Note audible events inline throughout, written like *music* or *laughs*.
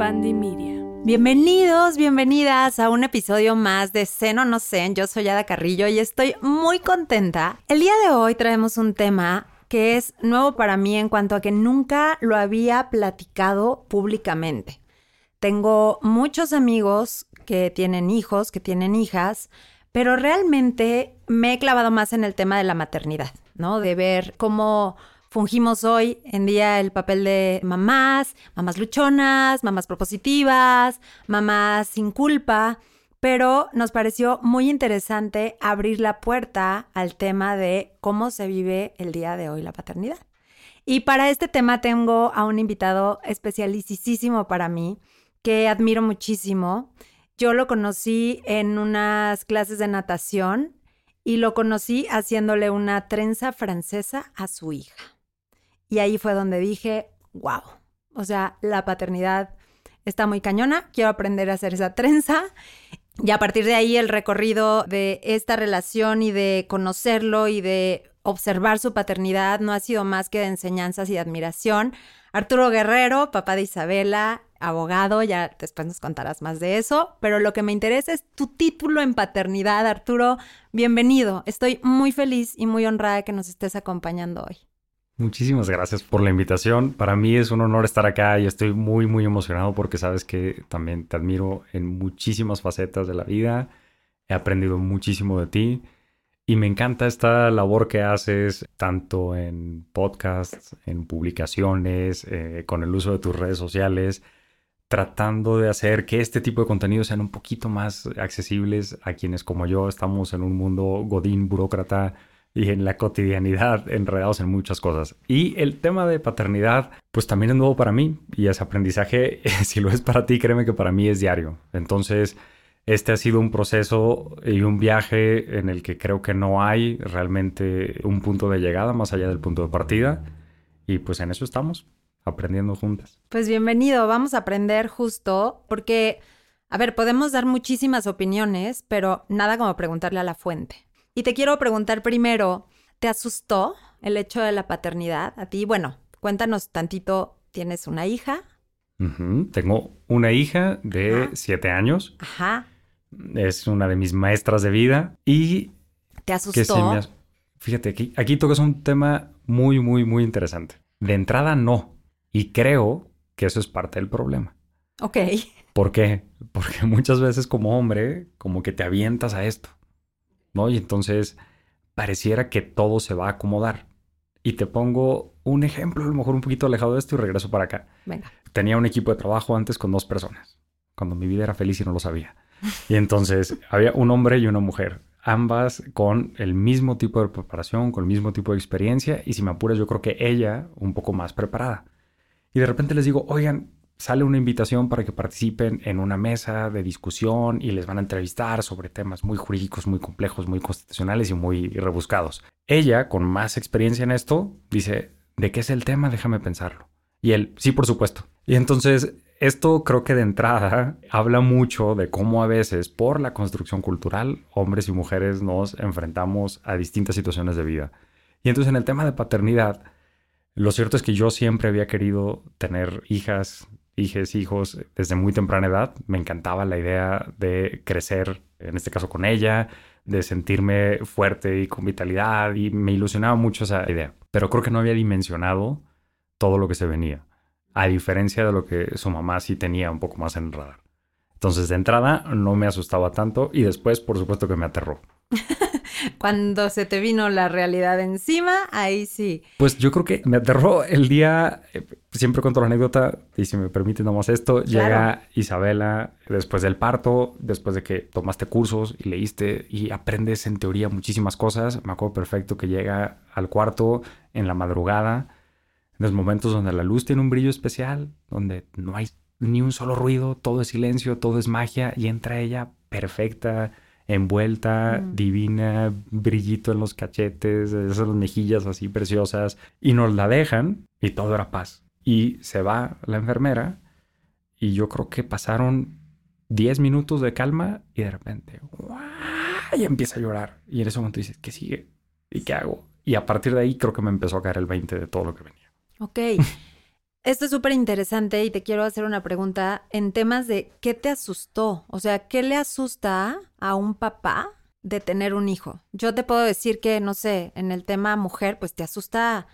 Media. Bienvenidos, bienvenidas a un episodio más de Seno No Sé. Yo soy Ada Carrillo y estoy muy contenta. El día de hoy traemos un tema que es nuevo para mí en cuanto a que nunca lo había platicado públicamente. Tengo muchos amigos que tienen hijos, que tienen hijas, pero realmente me he clavado más en el tema de la maternidad, ¿no? De ver cómo fungimos hoy en día el papel de mamás, mamás luchonas, mamás propositivas, mamás sin culpa, pero nos pareció muy interesante abrir la puerta al tema de cómo se vive el día de hoy la paternidad. Y para este tema tengo a un invitado especialicísimo para mí, que admiro muchísimo. Yo lo conocí en unas clases de natación y lo conocí haciéndole una trenza francesa a su hija. Y ahí fue donde dije, wow, o sea, la paternidad está muy cañona, quiero aprender a hacer esa trenza. Y a partir de ahí el recorrido de esta relación y de conocerlo y de observar su paternidad no ha sido más que de enseñanzas y admiración. Arturo Guerrero, papá de Isabela, abogado, ya después nos contarás más de eso, pero lo que me interesa es tu título en paternidad, Arturo. Bienvenido, estoy muy feliz y muy honrada que nos estés acompañando hoy. Muchísimas gracias por la invitación. Para mí es un honor estar acá y estoy muy, muy emocionado porque sabes que también te admiro en muchísimas facetas de la vida. He aprendido muchísimo de ti y me encanta esta labor que haces tanto en podcasts, en publicaciones, eh, con el uso de tus redes sociales, tratando de hacer que este tipo de contenidos sean un poquito más accesibles a quienes como yo estamos en un mundo godín, burócrata, y en la cotidianidad enredados en muchas cosas. Y el tema de paternidad, pues también es nuevo para mí y ese aprendizaje, *laughs* si lo es para ti, créeme que para mí es diario. Entonces, este ha sido un proceso y un viaje en el que creo que no hay realmente un punto de llegada más allá del punto de partida. Y pues en eso estamos, aprendiendo juntas. Pues bienvenido, vamos a aprender justo porque, a ver, podemos dar muchísimas opiniones, pero nada como preguntarle a la fuente. Y te quiero preguntar primero, ¿te asustó el hecho de la paternidad a ti? Bueno, cuéntanos tantito, ¿tienes una hija? Tengo una hija de siete años. Ajá. Es una de mis maestras de vida y... ¿Te asustó? Fíjate, aquí, aquí tocas un tema muy, muy, muy interesante. De entrada, no. Y creo que eso es parte del problema. Ok. ¿Por qué? Porque muchas veces como hombre, como que te avientas a esto. ¿No? Y entonces pareciera que todo se va a acomodar. Y te pongo un ejemplo, a lo mejor un poquito alejado de esto y regreso para acá. Venga. Tenía un equipo de trabajo antes con dos personas, cuando mi vida era feliz y no lo sabía. Y entonces *laughs* había un hombre y una mujer, ambas con el mismo tipo de preparación, con el mismo tipo de experiencia, y si me apuras yo creo que ella un poco más preparada. Y de repente les digo, oigan, sale una invitación para que participen en una mesa de discusión y les van a entrevistar sobre temas muy jurídicos, muy complejos, muy constitucionales y muy rebuscados. Ella, con más experiencia en esto, dice, ¿de qué es el tema? Déjame pensarlo. Y él, sí, por supuesto. Y entonces, esto creo que de entrada *laughs* habla mucho de cómo a veces, por la construcción cultural, hombres y mujeres nos enfrentamos a distintas situaciones de vida. Y entonces en el tema de paternidad, lo cierto es que yo siempre había querido tener hijas, hijes, hijos desde muy temprana edad. Me encantaba la idea de crecer, en este caso con ella, de sentirme fuerte y con vitalidad y me ilusionaba mucho esa idea. Pero creo que no había dimensionado todo lo que se venía, a diferencia de lo que su mamá sí tenía un poco más en el radar. Entonces, de entrada, no me asustaba tanto y después, por supuesto, que me aterró. *laughs* Cuando se te vino la realidad encima, ahí sí. Pues yo creo que me aterró el día, eh, siempre cuento la anécdota, y si me permite nomás esto, llega Isabela después del parto, después de que tomaste cursos y leíste y aprendes en teoría muchísimas cosas. Me acuerdo perfecto que llega al cuarto en la madrugada, en los momentos donde la luz tiene un brillo especial, donde no hay ni un solo ruido, todo es silencio, todo es magia, y entra ella perfecta envuelta, mm. divina, brillito en los cachetes, esas mejillas así preciosas, y nos la dejan y todo era paz. Y se va la enfermera y yo creo que pasaron 10 minutos de calma y de repente, y empieza a llorar. Y en ese momento dices, ¿qué sigue? ¿Y qué hago? Y a partir de ahí creo que me empezó a caer el 20 de todo lo que venía. Ok. *laughs* Esto es súper interesante y te quiero hacer una pregunta en temas de qué te asustó, o sea, ¿qué le asusta a un papá de tener un hijo? Yo te puedo decir que, no sé, en el tema mujer, pues te asusta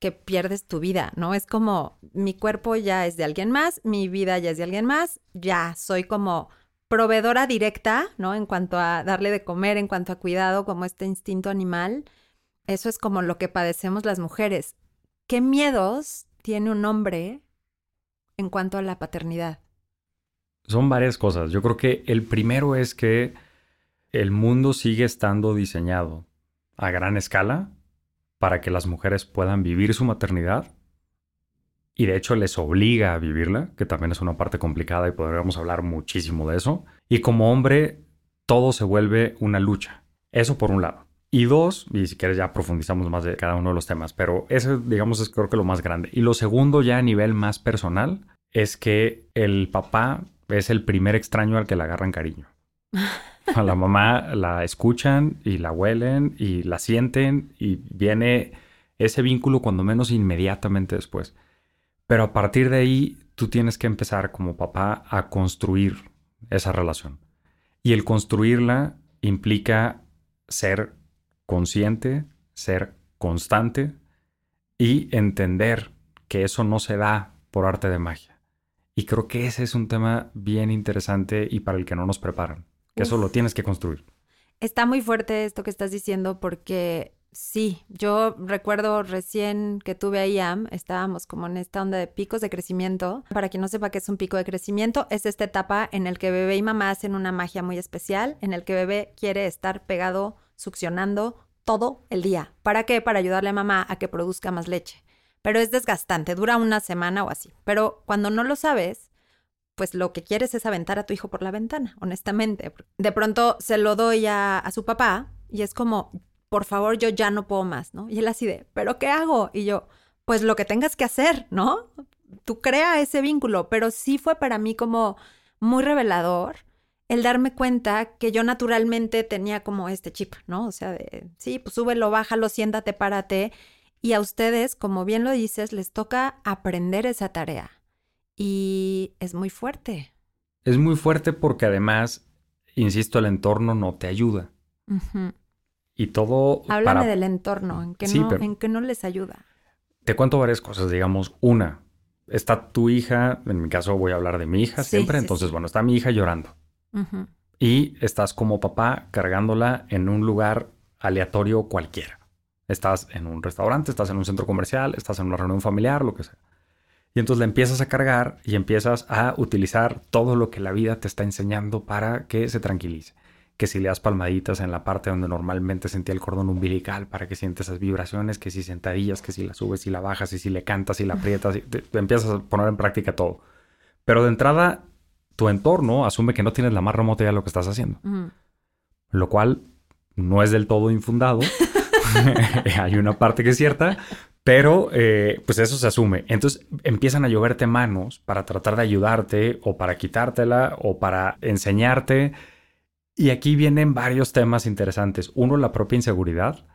que pierdes tu vida, ¿no? Es como mi cuerpo ya es de alguien más, mi vida ya es de alguien más, ya soy como proveedora directa, ¿no? En cuanto a darle de comer, en cuanto a cuidado, como este instinto animal. Eso es como lo que padecemos las mujeres. ¿Qué miedos tiene un hombre en cuanto a la paternidad? Son varias cosas. Yo creo que el primero es que el mundo sigue estando diseñado a gran escala para que las mujeres puedan vivir su maternidad y de hecho les obliga a vivirla, que también es una parte complicada y podríamos hablar muchísimo de eso. Y como hombre, todo se vuelve una lucha. Eso por un lado. Y dos, y si quieres ya profundizamos más de cada uno de los temas, pero eso digamos es creo que lo más grande. Y lo segundo ya a nivel más personal es que el papá es el primer extraño al que le agarran cariño. *laughs* A la mamá la escuchan y la huelen y la sienten y viene ese vínculo cuando menos inmediatamente después. Pero a partir de ahí tú tienes que empezar como papá a construir esa relación. Y el construirla implica ser consciente, ser constante y entender que eso no se da por arte de magia. Y creo que ese es un tema bien interesante y para el que no nos preparan, que eso lo tienes que construir. Está muy fuerte esto que estás diciendo porque sí, yo recuerdo recién que tuve a IAM, estábamos como en esta onda de picos de crecimiento. Para quien no sepa qué es un pico de crecimiento, es esta etapa en el que bebé y mamá hacen una magia muy especial, en el que bebé quiere estar pegado succionando todo el día. ¿Para qué? Para ayudarle a mamá a que produzca más leche. Pero es desgastante, dura una semana o así. Pero cuando no lo sabes, pues lo que quieres es aventar a tu hijo por la ventana, honestamente. De pronto se lo doy a, a su papá y es como, por favor, yo ya no puedo más, ¿no? Y él así de, ¿pero qué hago? Y yo, pues lo que tengas que hacer, ¿no? Tú crea ese vínculo, pero sí fue para mí como muy revelador el darme cuenta que yo naturalmente tenía como este chip, ¿no? O sea, de, sí, pues súbelo, bájalo, siéntate, párate. Y a ustedes, como bien lo dices, les toca aprender esa tarea. Y es muy fuerte. Es muy fuerte porque además, insisto, el entorno no te ayuda. Y todo... Háblame del entorno, en que, no, en que no les ayuda. Te cuento varias cosas, digamos. Una, está tu hija, en mi caso voy a hablar de mi hija siempre, entonces, bueno, está mi hija llorando. Y estás como papá cargándola en un lugar aleatorio cualquiera. Estás en un restaurante, estás en un centro comercial, estás en una reunión familiar, lo que sea. Y entonces la empiezas a cargar y empiezas a utilizar todo lo que la vida te está enseñando para que se tranquilice. Que si le das palmaditas en la parte donde normalmente sentía el cordón umbilical para que sientes esas vibraciones, que si sentadillas, que si la subes y la bajas, y si le cantas y la aprietas, empiezas a poner en práctica todo. Pero de entrada tu entorno asume que no tienes la más remota idea de lo que estás haciendo. Lo cual no es del todo infundado. *laughs* *laughs* Hay una parte que es cierta, pero eh, pues eso se asume. Entonces empiezan a lloverte manos para tratar de ayudarte o para quitártela o para enseñarte. Y aquí vienen varios temas interesantes. Uno, la propia inseguridad,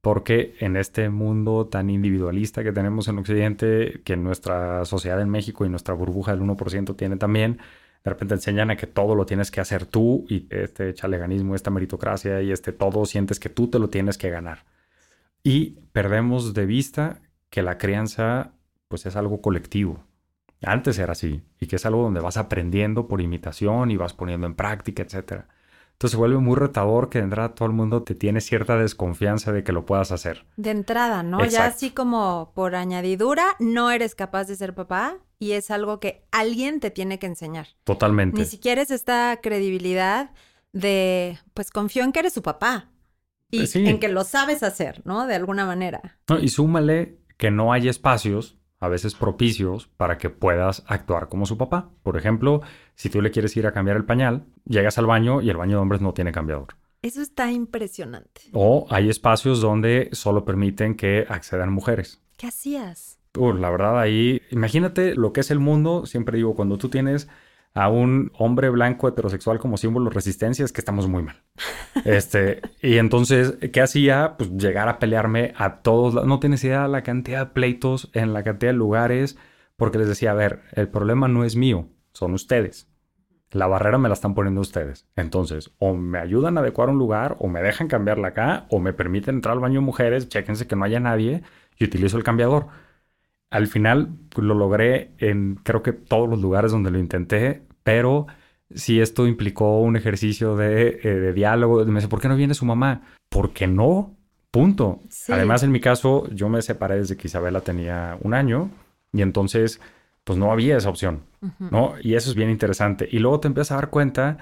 porque en este mundo tan individualista que tenemos en Occidente, que nuestra sociedad en México y nuestra burbuja del 1% tiene también, de repente enseñan a que todo lo tienes que hacer tú y este chaleganismo, esta meritocracia y este todo sientes que tú te lo tienes que ganar. Y perdemos de vista que la crianza pues es algo colectivo. Antes era así y que es algo donde vas aprendiendo por imitación y vas poniendo en práctica, etcétera. Entonces se vuelve muy retador que de entrada todo el mundo te tiene cierta desconfianza de que lo puedas hacer. De entrada, ¿no? Ya así como por añadidura, no eres capaz de ser papá y es algo que alguien te tiene que enseñar. Totalmente. Ni siquiera es esta credibilidad de, pues confío en que eres su papá y pues en que lo sabes hacer, ¿no? De alguna manera. y súmale que no hay espacios a veces propicios para que puedas actuar como su papá. Por ejemplo, si tú le quieres ir a cambiar el pañal, llegas al baño y el baño de hombres no tiene cambiador. Eso está impresionante. O hay espacios donde solo permiten que accedan mujeres. ¿Qué hacías? Uh, la verdad ahí, imagínate lo que es el mundo, siempre digo, cuando tú tienes a un hombre blanco heterosexual como símbolo de resistencia es que estamos muy mal. Este, y entonces, ¿qué hacía? Pues llegar a pelearme a todos, no tienes idea de la cantidad de pleitos en la cantidad de lugares porque les decía, a ver, el problema no es mío, son ustedes. La barrera me la están poniendo ustedes. Entonces, o me ayudan a adecuar un lugar, o me dejan cambiarla acá, o me permiten entrar al baño de mujeres, chéquense que no haya nadie y utilizo el cambiador. Al final lo logré en creo que todos los lugares donde lo intenté, pero si esto implicó un ejercicio de, eh, diálogo, me dice, ¿por qué no viene su mamá? ¿Por qué no? Punto. Además, en mi caso, yo me separé desde que Isabela tenía un año y entonces, pues no había esa opción, ¿no? Y eso es bien interesante. Y luego te empiezas a dar cuenta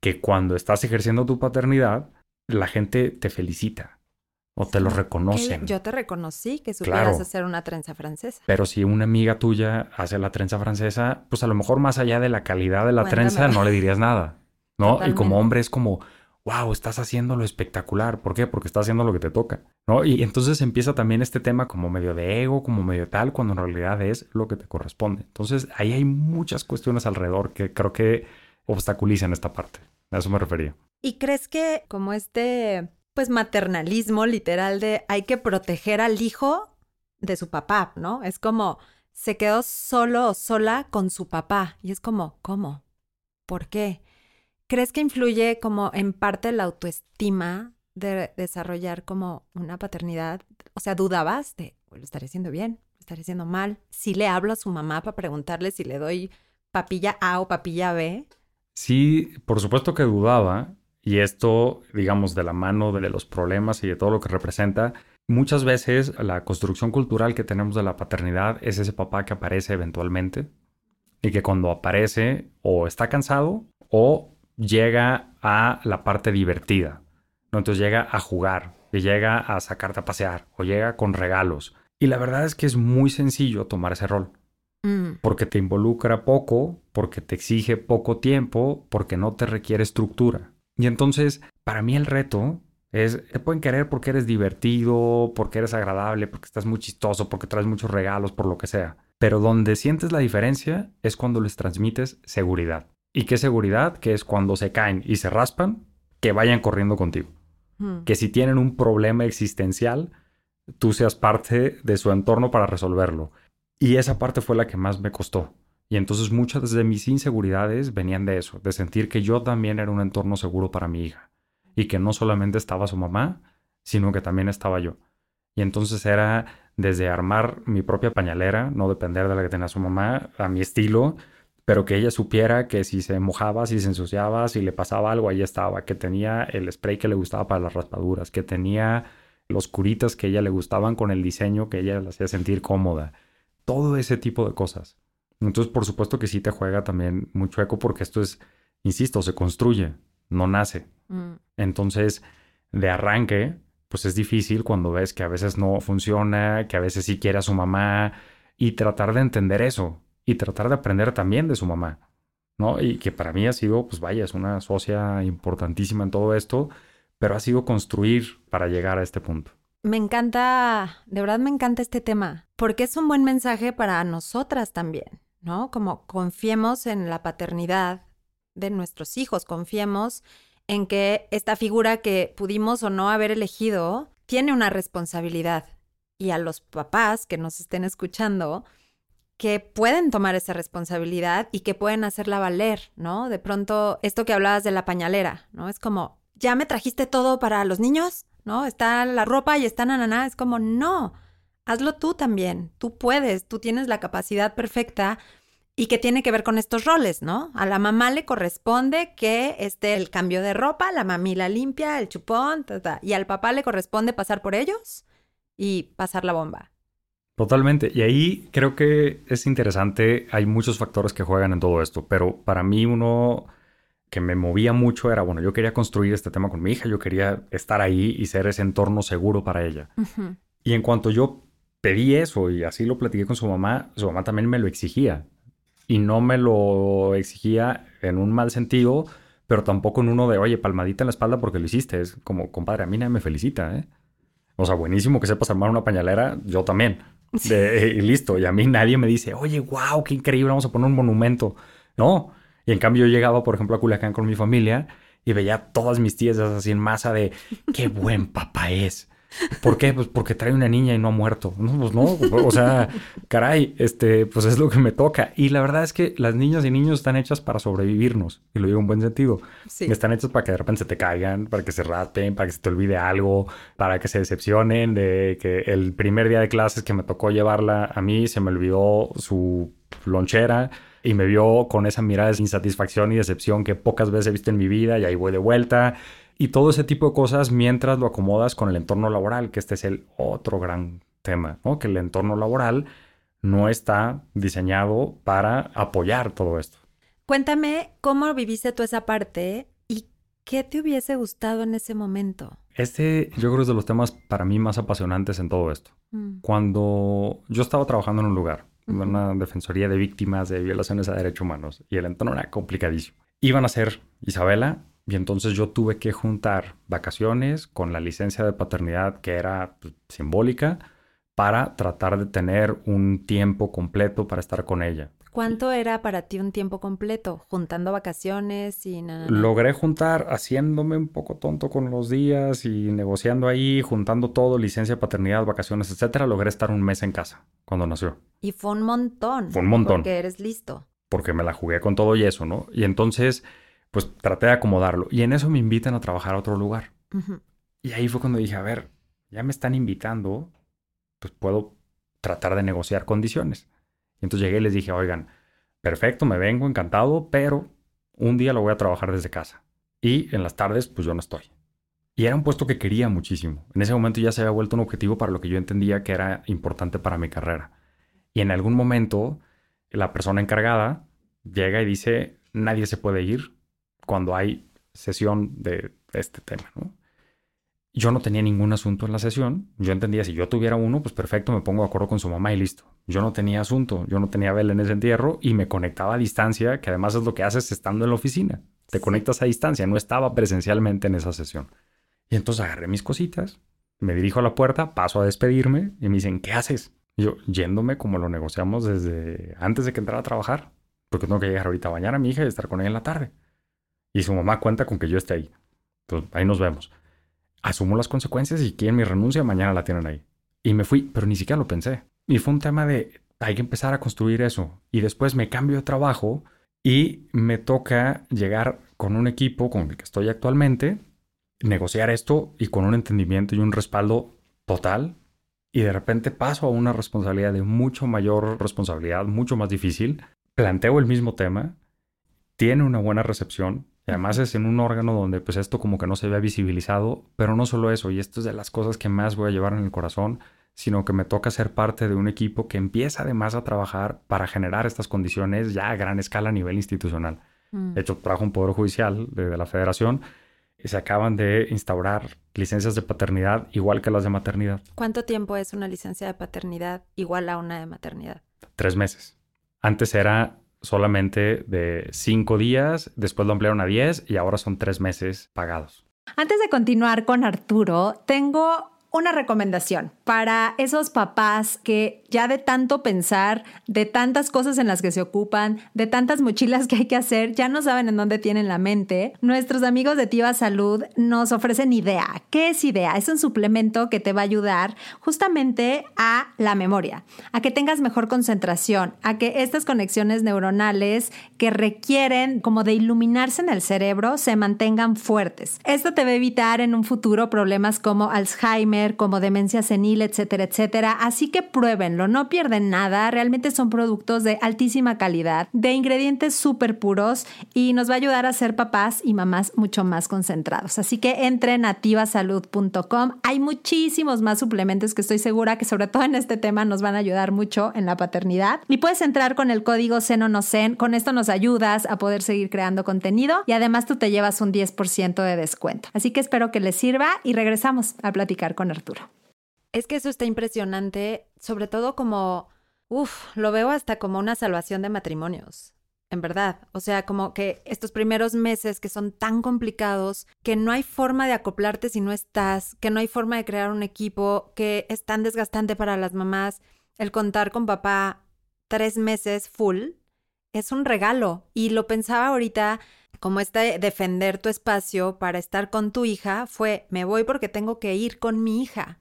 que cuando estás ejerciendo tu paternidad, la gente te felicita o te lo reconocen. Yo te reconocí que supieras hacer una trenza francesa. Pero si una amiga tuya hace la trenza francesa, pues a lo mejor más allá de la calidad de la trenza no le dirías nada, ¿no? Y como hombre es como, wow, estás haciendo lo espectacular. ¿Por qué? Porque estás haciendo lo que te toca, ¿no? Y entonces empieza también este tema como medio de ego, como medio tal, cuando en realidad es lo que te corresponde. Entonces ahí hay muchas cuestiones alrededor que creo que obstaculizan esta parte. A eso me refería. ¿Y crees que como este pues maternalismo literal de hay que proteger al hijo de su papá, ¿no? Es como se quedó solo o sola con su papá y es como, ¿cómo? ¿Por qué? ¿Crees que influye como en parte la autoestima de desarrollar como una paternidad? O sea, dudabas de, ¿lo estaré haciendo bien? ¿Lo estaré haciendo mal? Si le hablo a su mamá para preguntarle si le doy papilla A o papilla B. Sí, por supuesto que dudaba, y esto, digamos, de la mano de los problemas y de todo lo que representa, muchas veces la construcción cultural que tenemos de la paternidad es ese papá que aparece eventualmente y que cuando aparece o está cansado o llega a la parte divertida. ¿no? Entonces llega a jugar y llega a sacarte a pasear o llega con regalos. Y la verdad es que es muy sencillo tomar ese rol. Mm. Porque te involucra poco, porque te exige poco tiempo, porque no te requiere estructura. Y entonces, para mí el reto es, te pueden querer porque eres divertido, porque eres agradable, porque estás muy chistoso, porque traes muchos regalos, por lo que sea. Pero donde sientes la diferencia es cuando les transmites seguridad. ¿Y qué seguridad? Que es cuando se caen y se raspan, que vayan corriendo contigo. Hmm. Que si tienen un problema existencial, tú seas parte de su entorno para resolverlo. Y esa parte fue la que más me costó. Y entonces muchas de mis inseguridades venían de eso, de sentir que yo también era un entorno seguro para mi hija y que no solamente estaba su mamá, sino que también estaba yo. Y entonces era desde armar mi propia pañalera, no depender de la que tenía su mamá, a mi estilo, pero que ella supiera que si se mojaba, si se ensuciaba, si le pasaba algo, ahí estaba, que tenía el spray que le gustaba para las raspaduras, que tenía los curitas que a ella le gustaban con el diseño que ella le hacía sentir cómoda. Todo ese tipo de cosas. Entonces, por supuesto que sí te juega también mucho eco porque esto es, insisto, se construye, no nace. Mm. Entonces, de arranque, pues es difícil cuando ves que a veces no funciona, que a veces sí quiere a su mamá y tratar de entender eso y tratar de aprender también de su mamá, ¿no? Y que para mí ha sido, pues vaya, es una socia importantísima en todo esto, pero ha sido construir para llegar a este punto. Me encanta, de verdad me encanta este tema, porque es un buen mensaje para nosotras también. ¿No? Como confiemos en la paternidad de nuestros hijos, confiemos en que esta figura que pudimos o no haber elegido tiene una responsabilidad. Y a los papás que nos estén escuchando, que pueden tomar esa responsabilidad y que pueden hacerla valer, ¿no? De pronto, esto que hablabas de la pañalera, ¿no? Es como, ¿ya me trajiste todo para los niños? ¿No? Está la ropa y está nananá. Es como, no, hazlo tú también. Tú puedes, tú tienes la capacidad perfecta y que tiene que ver con estos roles, ¿no? A la mamá le corresponde que esté el cambio de ropa, la mamila limpia, el chupón, y al papá le corresponde pasar por ellos y pasar la bomba. Totalmente. Y ahí creo que es interesante, hay muchos factores que juegan en todo esto, pero para mí uno que me movía mucho era, bueno, yo quería construir este tema con mi hija, yo quería estar ahí y ser ese entorno seguro para ella. Y en cuanto yo pedí eso y así lo platiqué con su mamá, su mamá también me lo exigía y no me lo exigía en un mal sentido, pero tampoco en uno de, oye, palmadita en la espalda porque lo hiciste. Es como, compadre, a mí nadie me felicita, ¿eh? O sea, buenísimo que sepas armar una pañalera, yo también. y listo. Y a mí nadie me dice, oye, wow, qué increíble, vamos a poner un monumento. No. Y en cambio yo llegaba, por ejemplo, a Culiacán con mi familia y veía todas mis tías así en masa de, qué buen papá es. ¿Por qué? Pues porque trae una niña y no ha muerto. No, pues no, o sea, caray, este, pues es lo que me toca. Y la verdad es que las niñas y niños están hechas para sobrevivirnos, y lo digo en buen sentido. Sí. Están hechas para que de repente se te caigan, para que se raten, para que se te olvide algo, para que se decepcionen de que el primer día de clases que me tocó llevarla a mí se me olvidó su lonchera y me vio con esa mirada de insatisfacción y decepción que pocas veces he visto en mi vida y ahí voy de vuelta y todo ese tipo de cosas mientras lo acomodas con el entorno laboral, que este es el otro gran tema, ¿no? Que el entorno laboral no está diseñado para apoyar todo esto. Cuéntame cómo viviste tú esa parte y qué te hubiese gustado en ese momento. Este yo creo es de los temas para mí más apasionantes en todo esto. Mm. Cuando yo estaba trabajando en un lugar, en una defensoría de víctimas de violaciones a derechos humanos, y el entorno era complicadísimo. Iban a ser Isabela y entonces yo tuve que juntar vacaciones con la licencia de paternidad que era pues, simbólica para tratar de tener un tiempo completo para estar con ella. ¿Cuánto era para ti un tiempo completo? Juntando vacaciones y nada. Logré juntar, haciéndome un poco tonto con los días y negociando ahí, juntando todo, licencia, paternidad, vacaciones, etcétera. Logré estar un mes en casa cuando nació. Y fue un montón. Fue un montón. Porque eres listo. Porque me la jugué con todo y eso, ¿no? Y entonces pues traté de acomodarlo. Y en eso me invitan a trabajar a otro lugar. Y ahí fue cuando dije, a ver, ya me están invitando, pues puedo tratar de negociar condiciones. Y entonces llegué y les dije, oigan, perfecto, me vengo, encantado, pero un día lo voy a trabajar desde casa. Y en las tardes, pues yo no estoy. Y era un puesto que quería muchísimo. En ese momento ya se había vuelto un objetivo para lo que yo entendía que era importante para mi carrera. Y en algún momento, la persona encargada llega y dice, nadie se puede ir, cuando hay sesión de este tema, ¿no? Yo no tenía ningún asunto en la sesión. Yo entendía, si yo tuviera uno, pues perfecto, me pongo de acuerdo con su mamá y listo. Yo no tenía asunto, yo no tenía vela en ese entierro y me conectaba a distancia, que además es lo que haces estando en la oficina. Te conectas a distancia, no estaba presencialmente en esa sesión. Y entonces agarré mis cositas, me dirijo a la puerta, paso a despedirme y me dicen, ¿qué haces? yo, yéndome como lo negociamos desde antes de que entrara a trabajar, porque tengo que llegar ahorita a bañar a mi hija y estar con ella en la tarde. Y su mamá cuenta con que yo esté ahí. Pues ahí nos vemos. Asumo las consecuencias y quieren mi renuncia, mañana la tienen ahí. Y me fui, pero ni siquiera lo pensé. Y fue un tema de, hay que empezar a construir eso. Y después me cambio de trabajo y me toca llegar con un equipo con el que estoy actualmente, negociar esto y con un entendimiento y un respaldo total. Y de repente paso a una responsabilidad de mucho mayor responsabilidad, mucho más difícil. Planteo el mismo tema, tiene una buena recepción, y además es en un órgano donde pues esto como que no se ve visibilizado, pero no solo eso, y esto es de las cosas que más voy a llevar en el corazón, sino que me toca ser parte de un equipo que empieza además a trabajar para generar estas condiciones ya a gran escala a nivel institucional. Mm. De hecho, trabajo un poder judicial de, la federación y se acaban de instaurar licencias de paternidad igual que las de maternidad. ¿Cuánto tiempo es una licencia de paternidad igual a una de maternidad? Tres meses. Antes era solamente de cinco días, después lo ampliaron a diez y ahora son tres meses pagados. Antes de continuar con Arturo, tengo una recomendación para esos papás que ya de tanto pensar, de tantas cosas en las que se ocupan, de tantas mochilas que hay que hacer, ya no saben en dónde tienen la mente. Nuestros amigos de Tiva Salud nos ofrecen idea. ¿Qué es idea? Es un suplemento que te va a ayudar justamente a la memoria, a que tengas mejor concentración, a que estas conexiones neuronales que requieren como de iluminarse en el cerebro se mantengan fuertes. Esto te va a evitar en un futuro problemas como Alzheimer, como demencia senil, etcétera, etcétera. Así que pruébenlo, no pierden nada, realmente son productos de altísima calidad, de ingredientes súper puros y nos va a ayudar a ser papás y mamás mucho más concentrados. Así que entre nativasalud.com, hay muchísimos más suplementos que estoy segura que sobre todo en este tema nos van a ayudar mucho en la paternidad. Y puedes entrar con el código SENONOCEN, con esto nos ayudas a poder seguir creando contenido y además tú te llevas un 10% de descuento. Así que espero que les sirva y regresamos a platicar con Arturo. Es que eso está impresionante, sobre todo como, uff, lo veo hasta como una salvación de matrimonios. En verdad, o sea, como que estos primeros meses que son tan complicados, que no hay forma de acoplarte si no estás, que no hay forma de crear un equipo, que es tan desgastante para las mamás, el contar con papá tres meses full, es un regalo. Y lo pensaba ahorita como este defender tu espacio para estar con tu hija fue, me voy porque tengo que ir con mi hija.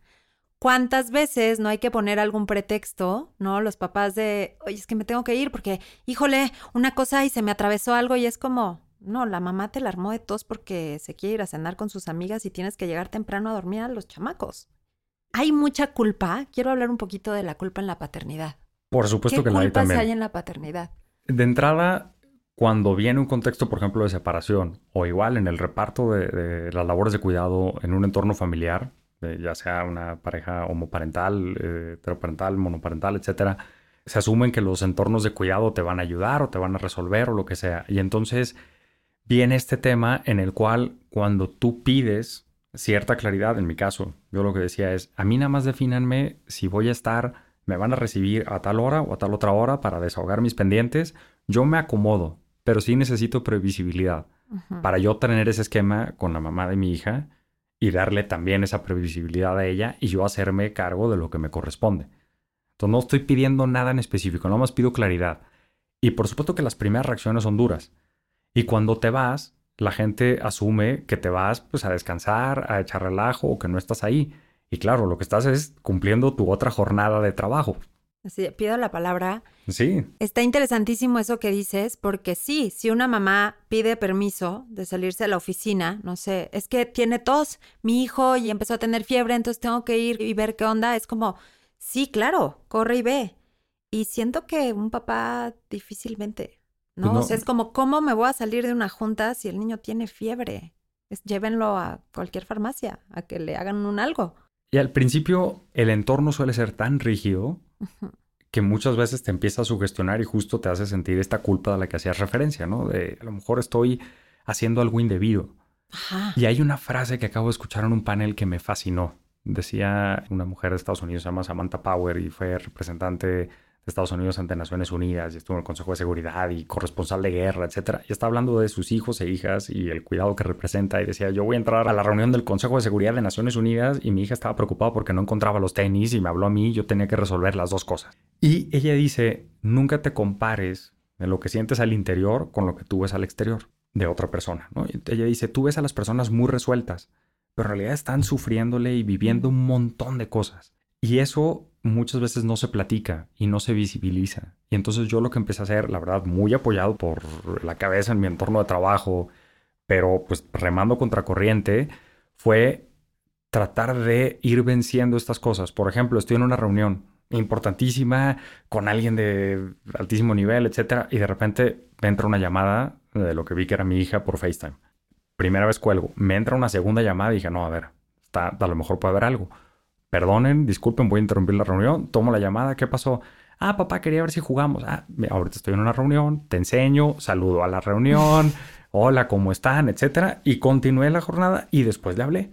¿Cuántas veces no hay que poner algún pretexto, ¿no? Los papás de, oye, es que me tengo que ir porque, híjole, una cosa y se me atravesó algo y es como, no, la mamá te la armó de tos porque se quiere ir a cenar con sus amigas y tienes que llegar temprano a dormir a los chamacos. Hay mucha culpa. Quiero hablar un poquito de la culpa en la paternidad. Por supuesto que la hay también. hay en la paternidad? De entrada, cuando viene un contexto, por ejemplo, de separación o igual en el reparto de, las labores de cuidado en un entorno familiar, ya sea una pareja homoparental, eh, heteroparental, monoparental, etcétera, se asumen que los entornos de cuidado te van a ayudar o te van a resolver o lo que sea. Y entonces viene este tema en el cual cuando tú pides cierta claridad, en mi caso, yo lo que decía es, a mí nada más defínanme si voy a estar, me van a recibir a tal hora o a tal otra hora para desahogar mis pendientes, yo me acomodo, pero sí necesito previsibilidad para yo tener ese esquema con la mamá de mi hija y darle también esa previsibilidad a ella y yo hacerme cargo de lo que me corresponde. Entonces no estoy pidiendo nada en específico, nada más pido claridad. Y por supuesto que las primeras reacciones son duras. Y cuando te vas, la gente asume que te vas pues a descansar, a echar relajo o que no estás ahí. Y claro, lo que estás es cumpliendo tu otra jornada de trabajo. Así, pido la palabra. Sí. Está interesantísimo eso que dices, porque sí, si una mamá pide permiso de salirse a la oficina, no sé, es que tiene tos mi hijo y empezó a tener fiebre, entonces tengo que ir y ver qué onda, es como, sí, claro, corre y ve. Y siento que un papá difícilmente. Pues ¿no? O sea, es como, ¿cómo me voy a salir de una junta si el niño tiene fiebre? Es, llévenlo a cualquier farmacia, a que le hagan un algo. Y al principio el entorno suele ser tan rígido que muchas veces te empieza a sugestionar y justo te hace sentir esta culpa de la que hacías referencia, ¿no? De a lo mejor estoy haciendo algo indebido. Y hay una frase que acabo de escuchar en un panel que me fascinó. Decía una mujer de Estados Unidos, se llama Samantha Power y fue representante Estados Unidos ante Naciones Unidas y estuvo en el Consejo de Seguridad y corresponsal de guerra, etcétera. Y está hablando de sus hijos e hijas y el cuidado que representa. Y decía, yo voy a entrar a la reunión del Consejo de Seguridad de Naciones Unidas y mi hija estaba preocupada porque no encontraba los tenis y me habló a mí y yo tenía que resolver las dos cosas. Y ella dice, nunca te compares de lo que sientes al interior con lo que tú ves al exterior de otra persona. ¿no? ella dice, tú ves a las personas muy resueltas, pero en realidad están sufriéndole y viviendo un montón de cosas. Y eso muchas veces no se platica y no se visibiliza. Y entonces yo lo que empecé a hacer, la verdad, muy apoyado por la cabeza en mi entorno de trabajo, pero pues remando contracorriente, fue tratar de ir venciendo estas cosas. Por ejemplo, estoy en una reunión importantísima con alguien de altísimo nivel, etcétera, y de repente me entra una llamada de lo que vi que era mi hija por FaceTime. Primera vez cuelgo, me entra una segunda llamada y dije, no, a ver, está, a lo mejor puede haber algo perdonen, disculpen, voy a interrumpir la reunión, tomo la llamada, ¿qué pasó? Ah, papá, quería ver si jugamos. Ah, ahorita estoy en una reunión, te enseño, saludo a la reunión, *laughs* hola, ¿cómo están? Etcétera. Y continué la jornada y después le hablé.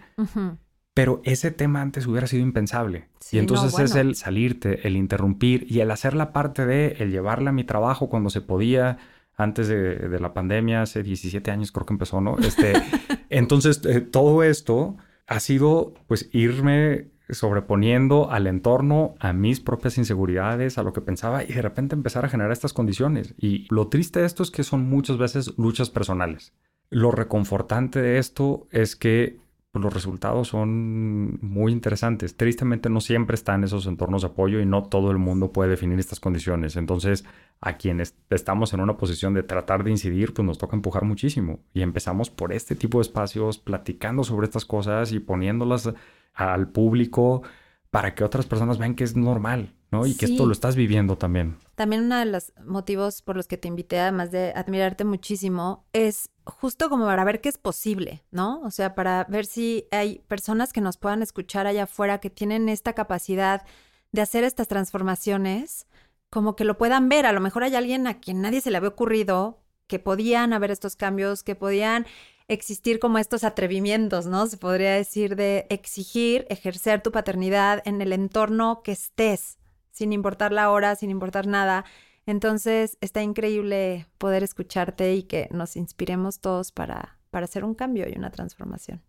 Pero ese tema antes hubiera sido impensable. y entonces es el salirte, el interrumpir y el hacer la parte de el llevarla a mi trabajo cuando se podía, antes de, la pandemia, hace 17 años creo que empezó, ¿no? Este, *laughs* entonces, eh, todo esto ha sido pues irme sobreponiendo al entorno, a mis propias inseguridades, a lo que pensaba y de repente empezar a generar estas condiciones. Y lo triste de esto es que son muchas veces luchas personales. Lo reconfortante de esto es que pues, los resultados son muy interesantes. Tristemente no siempre están esos entornos de apoyo y no todo el mundo puede definir estas condiciones. Entonces, a quienes estamos en una posición de tratar de incidir, pues nos toca empujar muchísimo. Y empezamos por este tipo de espacios, platicando sobre estas cosas y poniéndolas al público para que otras personas vean que es normal, ¿no? Y que esto lo estás viviendo también. También uno de los motivos por los que te invité, además de admirarte muchísimo, es justo como para ver qué es posible, ¿no? O sea, para ver si hay personas que nos puedan escuchar allá afuera que tienen esta capacidad de hacer estas transformaciones, como que lo puedan ver. A lo mejor hay alguien a quien nadie se le había ocurrido que podían haber estos cambios, que podían existir como estos atrevimientos, ¿no? Se podría decir de exigir, ejercer tu paternidad en el entorno que estés, sin importar la hora, sin importar nada. Entonces, está increíble poder escucharte y que nos inspiremos todos para, para hacer un cambio y una transformación.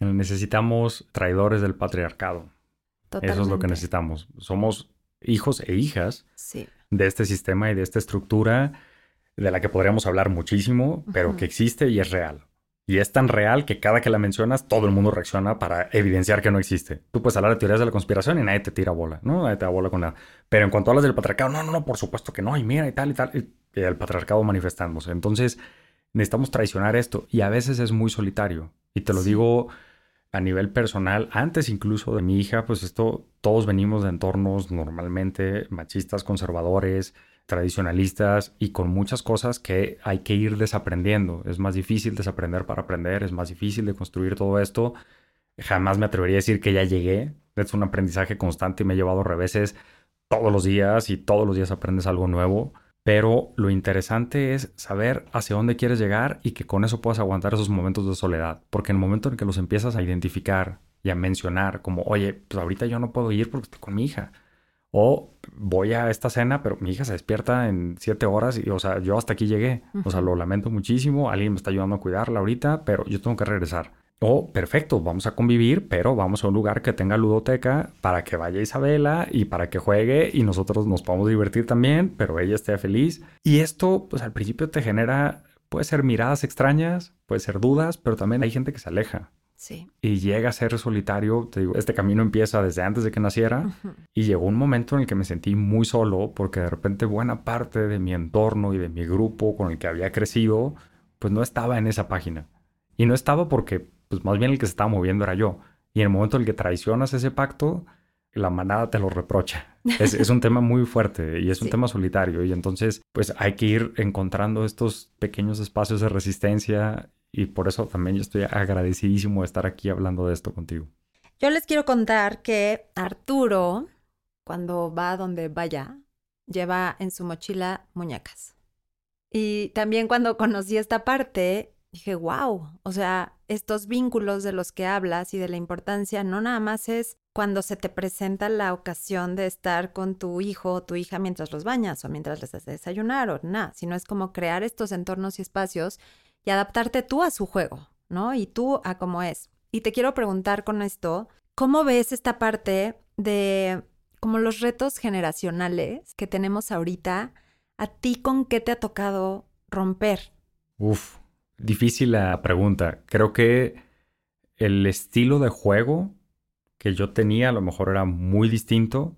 Necesitamos traidores del patriarcado. Eso es lo que necesitamos. Somos hijos e hijas de este sistema y de esta estructura de la que podríamos hablar muchísimo, pero que existe y es real. Y es tan real que cada que la mencionas, todo el mundo reacciona para evidenciar que no existe. Tú puedes hablar de teorías de la conspiración y nadie te tira bola, ¿no? Nadie te da bola con nada. Pero en cuanto hablas del patriarcado, no, no, no, por supuesto que no, y mira, y tal, y tal. Y el patriarcado manifestándose. Entonces, necesitamos traicionar esto. Y a veces es muy solitario. Y te lo digo a nivel personal, antes incluso de mi hija, pues esto, todos venimos de entornos normalmente machistas, conservadores, tradicionalistas y con muchas cosas que hay que ir desaprendiendo. Es más difícil desaprender para aprender, es más difícil de construir todo esto. Jamás me atrevería a decir que ya llegué. Es un aprendizaje constante y me he llevado reveses todos los días y todos los días aprendes algo nuevo. Pero lo interesante es saber hacia dónde quieres llegar y que con eso puedas aguantar esos momentos de soledad. Porque en el momento en que los empiezas a identificar y a mencionar como, oye, pues ahorita yo no puedo ir porque estoy con mi hija. O voy a esta cena, pero mi hija se despierta en siete horas y, o sea, yo hasta aquí llegué. O sea, lo lamento muchísimo. Alguien me está ayudando a cuidarla ahorita, pero yo tengo que regresar. O perfecto, vamos a convivir, pero vamos a un lugar que tenga ludoteca para que vaya Isabela y para que juegue y nosotros nos podamos divertir también, pero ella esté feliz. Y esto, pues al principio te genera, puede ser miradas extrañas, puede ser dudas, pero también hay gente que se aleja. Y llega a ser solitario. Te digo, este camino empieza desde antes de que naciera. Y llegó un momento en el que me sentí muy solo porque de repente buena parte de mi entorno y de mi grupo con el que había crecido, pues no estaba en esa página. Y no estaba porque, pues más bien el que se estaba moviendo era yo. Y en el momento en el que traicionas ese pacto, la manada te lo reprocha. Es, un tema muy fuerte y es un tema solitario. Y entonces, pues hay que ir encontrando estos pequeños espacios de resistencia y por eso también yo estoy agradecidísimo de estar aquí hablando de esto contigo. Yo les quiero contar que Arturo, cuando va donde vaya, lleva en su mochila muñecas. Y también cuando conocí esta parte, dije, wow, o sea, estos vínculos de los que hablas y de la importancia no nada más es cuando se te presenta la ocasión de estar con tu hijo o tu hija mientras los bañas o mientras les haces desayunar o nada, sino es como crear estos entornos y espacios y adaptarte tú a su juego, ¿no? Y tú a cómo es. Y te quiero preguntar con esto, ¿cómo ves esta parte de como los retos generacionales que tenemos ahorita? ¿A ti con qué te ha tocado romper? Uf, difícil la pregunta. Creo que el estilo de juego que yo tenía a lo mejor era muy distinto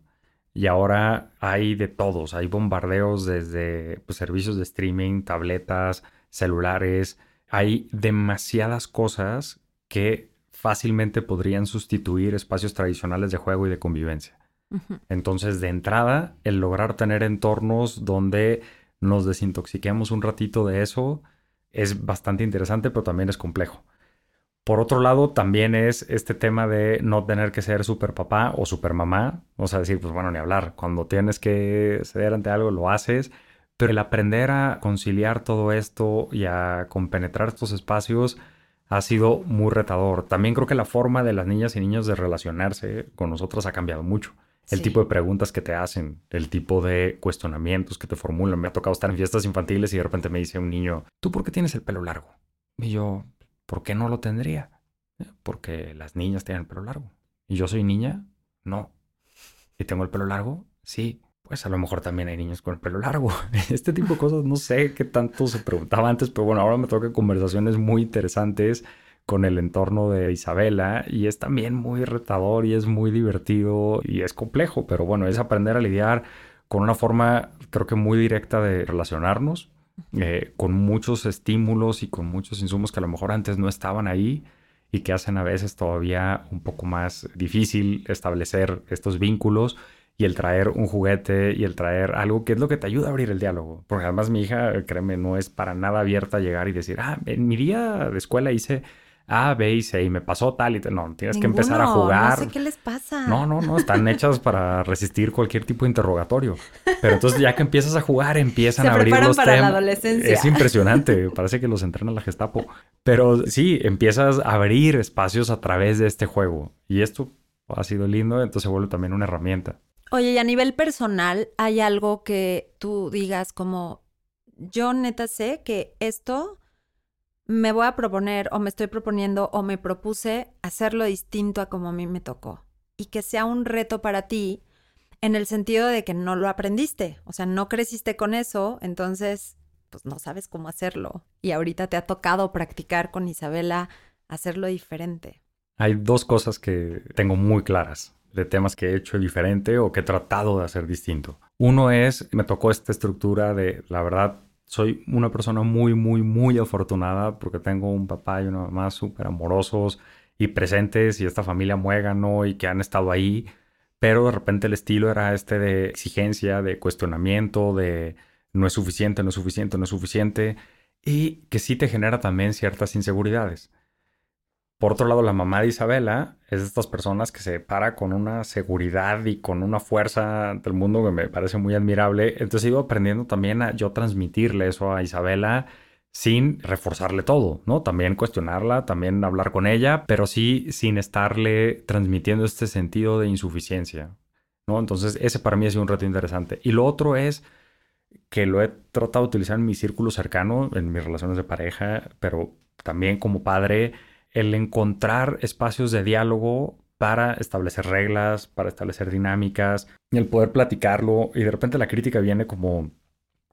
y ahora hay de todos. Hay bombardeos desde pues, servicios de streaming, tabletas, celulares. Hay demasiadas cosas que fácilmente podrían sustituir espacios tradicionales de juego y de convivencia. Entonces, de entrada, el lograr tener entornos donde nos desintoxiquemos un ratito de eso es bastante interesante, pero también es complejo. Por otro lado, también es este tema de no tener que ser super papá o super mamá. O sea, decir, pues bueno, ni hablar. Cuando tienes que ceder ante algo, lo haces. Pero el aprender a conciliar todo esto y a compenetrar estos espacios ha sido muy retador. También creo que la forma de las niñas y niños de relacionarse con nosotros ha cambiado mucho. El tipo de preguntas que te hacen, el tipo de cuestionamientos que te formulan. Me ha tocado estar en fiestas infantiles y de repente me dice un niño, ¿tú por qué tienes el pelo largo? Y yo, ¿por qué no lo tendría? Porque las niñas tienen el pelo largo. ¿Y yo soy niña? No. ¿Y tengo el pelo largo? Sí pues a lo mejor también hay niños con el pelo largo. *laughs* Este tipo de cosas no sé qué tanto se preguntaba antes, pero bueno, ahora me toca conversaciones muy interesantes con el entorno de Isabela y es también muy retador y es muy divertido y es complejo, pero bueno, es aprender a lidiar con una forma creo que muy directa de relacionarnos, eh, con muchos estímulos y con muchos insumos que a lo mejor antes no estaban ahí y que hacen a veces todavía un poco más difícil establecer estos vínculos y el traer un juguete y el traer algo que es lo que te ayuda a abrir el diálogo. Porque además mi hija, créeme, no es para nada abierta a llegar y decir, ah, en mi día de escuela hice A, B y C y me pasó tal y tal. No, tienes que empezar a jugar. No sé qué les pasa. No, no, no, están *laughs* hechas para resistir cualquier tipo de interrogatorio. Pero entonces ya que empiezas a jugar, empiezan a abrir los para la adolescencia. Es impresionante, parece que los entrena la Gestapo. Pero sí, empiezas a abrir espacios a través de este juego. Y esto ha sido lindo, entonces se vuelve también una herramienta. Oye, y a nivel personal, ¿hay algo que tú digas como, yo neta sé que esto me voy a proponer o me estoy proponiendo o me propuse hacerlo distinto a como a mí me tocó? Y que sea un reto para ti en el sentido de que no lo aprendiste, o sea, no creciste con eso, entonces pues no sabes cómo hacerlo. Y ahorita te ha tocado practicar con Isabela hacerlo diferente. Hay dos cosas que tengo muy claras de temas que he hecho diferente o que he tratado de hacer distinto. Uno es, me tocó esta estructura de, la verdad, soy una persona muy, muy, muy afortunada porque tengo un papá y una mamá súper amorosos y presentes y esta familia muégano y que han estado ahí, pero de repente el estilo era este de exigencia, de cuestionamiento, de no es suficiente, no es suficiente, no es suficiente y que sí te genera también ciertas inseguridades. Por otro lado, la mamá de Isabela es de estas personas que se para con una seguridad y con una fuerza del mundo que me parece muy admirable. Entonces he ido aprendiendo también a yo transmitirle eso a Isabela sin reforzarle todo, ¿no? También cuestionarla, también hablar con ella, pero sí sin estarle transmitiendo este sentido de insuficiencia, ¿no? Entonces ese para mí ha sido un reto interesante. Y lo otro es que lo he tratado de utilizar en mi círculo cercano, en mis relaciones de pareja, pero también como padre el encontrar espacios de diálogo para establecer reglas, para establecer dinámicas, y el poder platicarlo, y de repente la crítica viene como,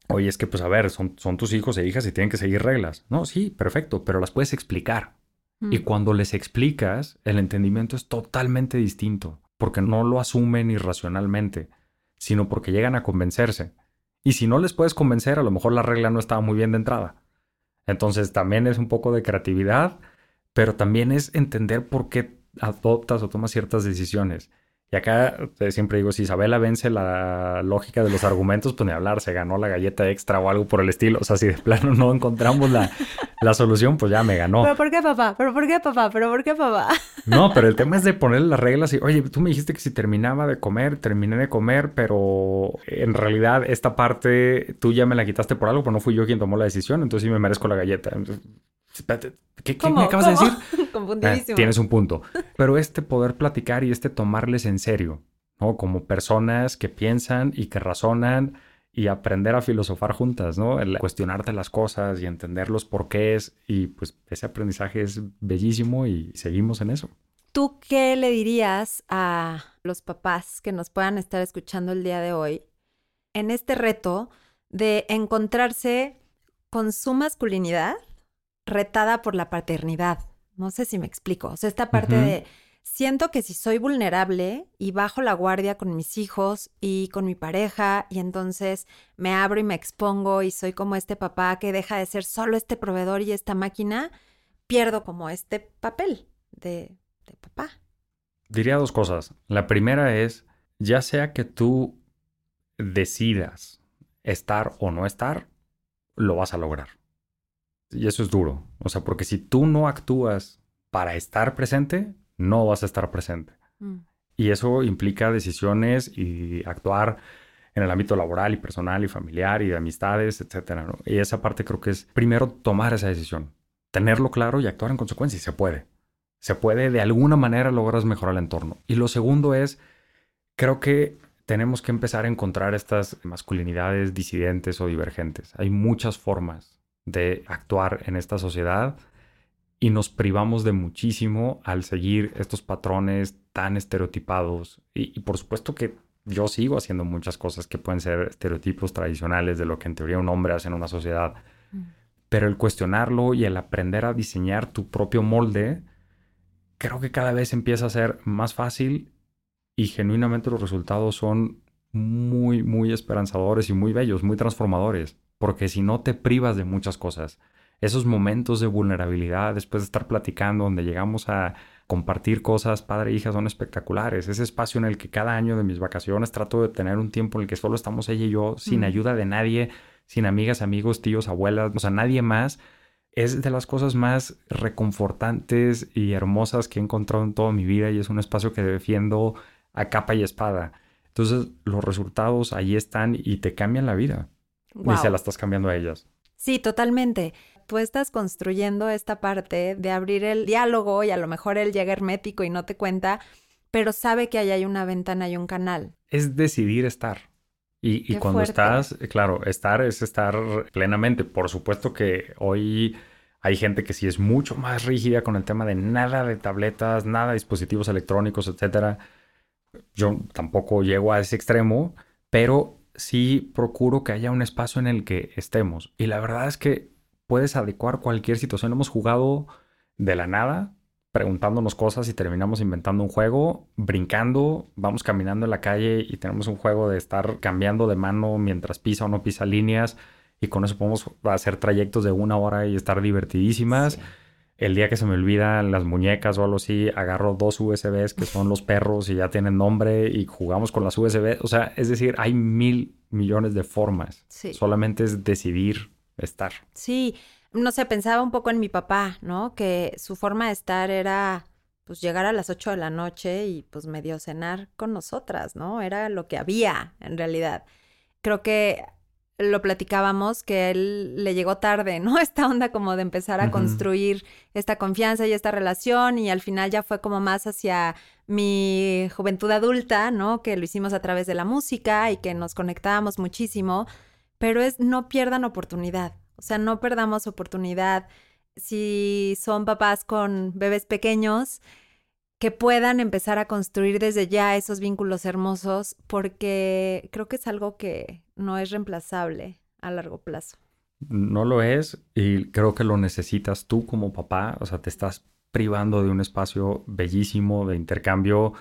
oye, es que pues a ver, son, son tus hijos e hijas y tienen que seguir reglas. No, sí, perfecto, pero las puedes explicar. Y mm. cuando les explicas, el entendimiento es totalmente distinto, porque no lo asumen irracionalmente, sino porque llegan a convencerse. Y si no les puedes convencer, a lo mejor la regla no estaba muy bien de entrada. Entonces también es un poco de creatividad pero también es entender por qué adoptas o tomas ciertas decisiones. Y acá eh, siempre digo, si Isabela vence la lógica de los argumentos, pues ni hablar, se ganó la galleta extra o algo por el estilo. O sea, si de plano no encontramos la, la solución, pues ya me ganó. ¿Pero por qué, papá? ¿Pero por qué, papá? ¿Pero por qué, papá? No, pero el tema es de poner las reglas y, oye, tú me dijiste que si terminaba de comer, terminé de comer, pero en realidad esta parte tú ya me la quitaste por algo, pero no fui yo quien tomó la decisión, entonces sí me merezco la galleta. ¿Qué, me acabas de decir? *laughs* Confundidísimo. Ah, tienes un punto. Pero este poder platicar y este tomarles en serio, ¿no? Como personas que piensan y que razonan y aprender a filosofar juntas, ¿no? El cuestionarte las cosas y entender los porqués y pues ese aprendizaje es bellísimo y seguimos en eso. ¿Tú qué le dirías a los papás que nos puedan estar escuchando el día de hoy en este reto de encontrarse con su masculinidad retada por la paternidad. No sé si me explico. O sea, esta parte de siento que si soy vulnerable y bajo la guardia con mis hijos y con mi pareja y entonces me abro y me expongo y soy como este papá que deja de ser solo este proveedor y esta máquina, pierdo como este papel de, de papá. Diría dos cosas. La primera es, ya sea que tú decidas estar o no estar, lo vas a lograr. Y eso es duro. O sea, porque si tú no actúas para estar presente, no vas a estar presente. Mm. Y eso implica decisiones y actuar en el ámbito laboral y personal y familiar y de amistades, etcétera. Y esa parte creo que es primero tomar esa decisión, tenerlo claro y actuar en consecuencia. Y se puede. Se puede, de alguna manera logras mejorar el entorno. Y lo segundo es, creo que tenemos que empezar a encontrar estas masculinidades disidentes o divergentes. Hay muchas formas de actuar en esta sociedad y nos privamos de muchísimo al seguir estos patrones tan estereotipados. Y, por supuesto que yo sigo haciendo muchas cosas que pueden ser estereotipos tradicionales de lo que en teoría un hombre hace en una sociedad. Mm. Pero el cuestionarlo y el aprender a diseñar tu propio molde, creo que cada vez empieza a ser más fácil y genuinamente los resultados son muy, muy esperanzadores y muy bellos, muy transformadores porque si no te privas de muchas cosas. Esos momentos de vulnerabilidad después de estar platicando, donde llegamos a compartir cosas padre e hija, son espectaculares. Ese espacio en el que cada año de mis vacaciones trato de tener un tiempo en el que solo estamos ella y yo, sin ayuda de nadie, sin amigas, amigos, tíos, abuelas, o sea, nadie más. Es de las cosas más reconfortantes y hermosas que he encontrado en toda mi vida y es un espacio que defiendo a capa y espada. Entonces, los resultados ahí están y te cambian la vida. Y se la estás cambiando a ellas. Sí, totalmente. Tú estás construyendo esta parte de abrir el diálogo y a lo mejor él llega hermético y no te cuenta, pero sabe que ahí hay una ventana y un canal. Es decidir estar. Y, cuando estás, claro, estar es estar plenamente. Por supuesto que hoy hay gente que sí es mucho más rígida con el tema de nada de tabletas, nada de dispositivos electrónicos, etcétera. Yo tampoco llego a ese extremo, pero sí procuro que haya un espacio en el que estemos. Y la verdad es que puedes adecuar cualquier situación. Hemos jugado de la nada, preguntándonos cosas y terminamos inventando un juego, brincando, vamos caminando en la calle y tenemos un juego de estar cambiando de mano mientras pisa o no pisa líneas y con eso podemos hacer trayectos de una hora y estar divertidísimas. El día que se me olvidan las muñecas o algo así, agarro dos USBs que son los perros y ya tienen nombre y jugamos con las USB. O sea, es decir, hay mil millones de formas. Solamente es decidir estar. Sí, no sé, pensaba un poco en mi papá, ¿no? Que su forma de estar era pues llegar a las 8 de la noche y pues medio cenar con nosotras, ¿no? Era lo que había en realidad. Creo que lo platicábamos que él le llegó tarde, ¿no? *laughs* Esta onda como de empezar a construir esta confianza y esta relación y al final ya fue como más hacia mi juventud adulta, ¿no? Que lo hicimos a través de la música y que nos conectábamos muchísimo, pero es no pierdan oportunidad. O sea, no perdamos oportunidad si son papás con bebés pequeños, que puedan empezar a construir desde ya esos vínculos hermosos, porque creo que es algo que no es reemplazable a largo plazo. No lo es y creo que lo necesitas tú como papá, o sea, te estás privando de un espacio bellísimo de intercambio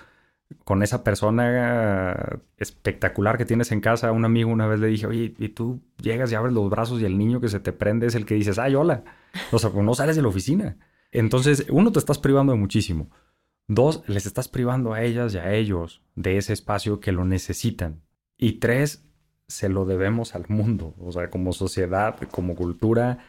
con esa persona espectacular que tienes en casa. Un amigo una vez le dije, oye, y tú llegas y abres los brazos y el niño que se te prende es el que dices, ay, hola. O sea, pues no sales de la oficina. Entonces, uno, te estás privando de muchísimo. Dos, les estás privando a ellas y a ellos de ese espacio que lo necesitan. Y tres, se lo debemos al mundo. O sea, como sociedad, como cultura,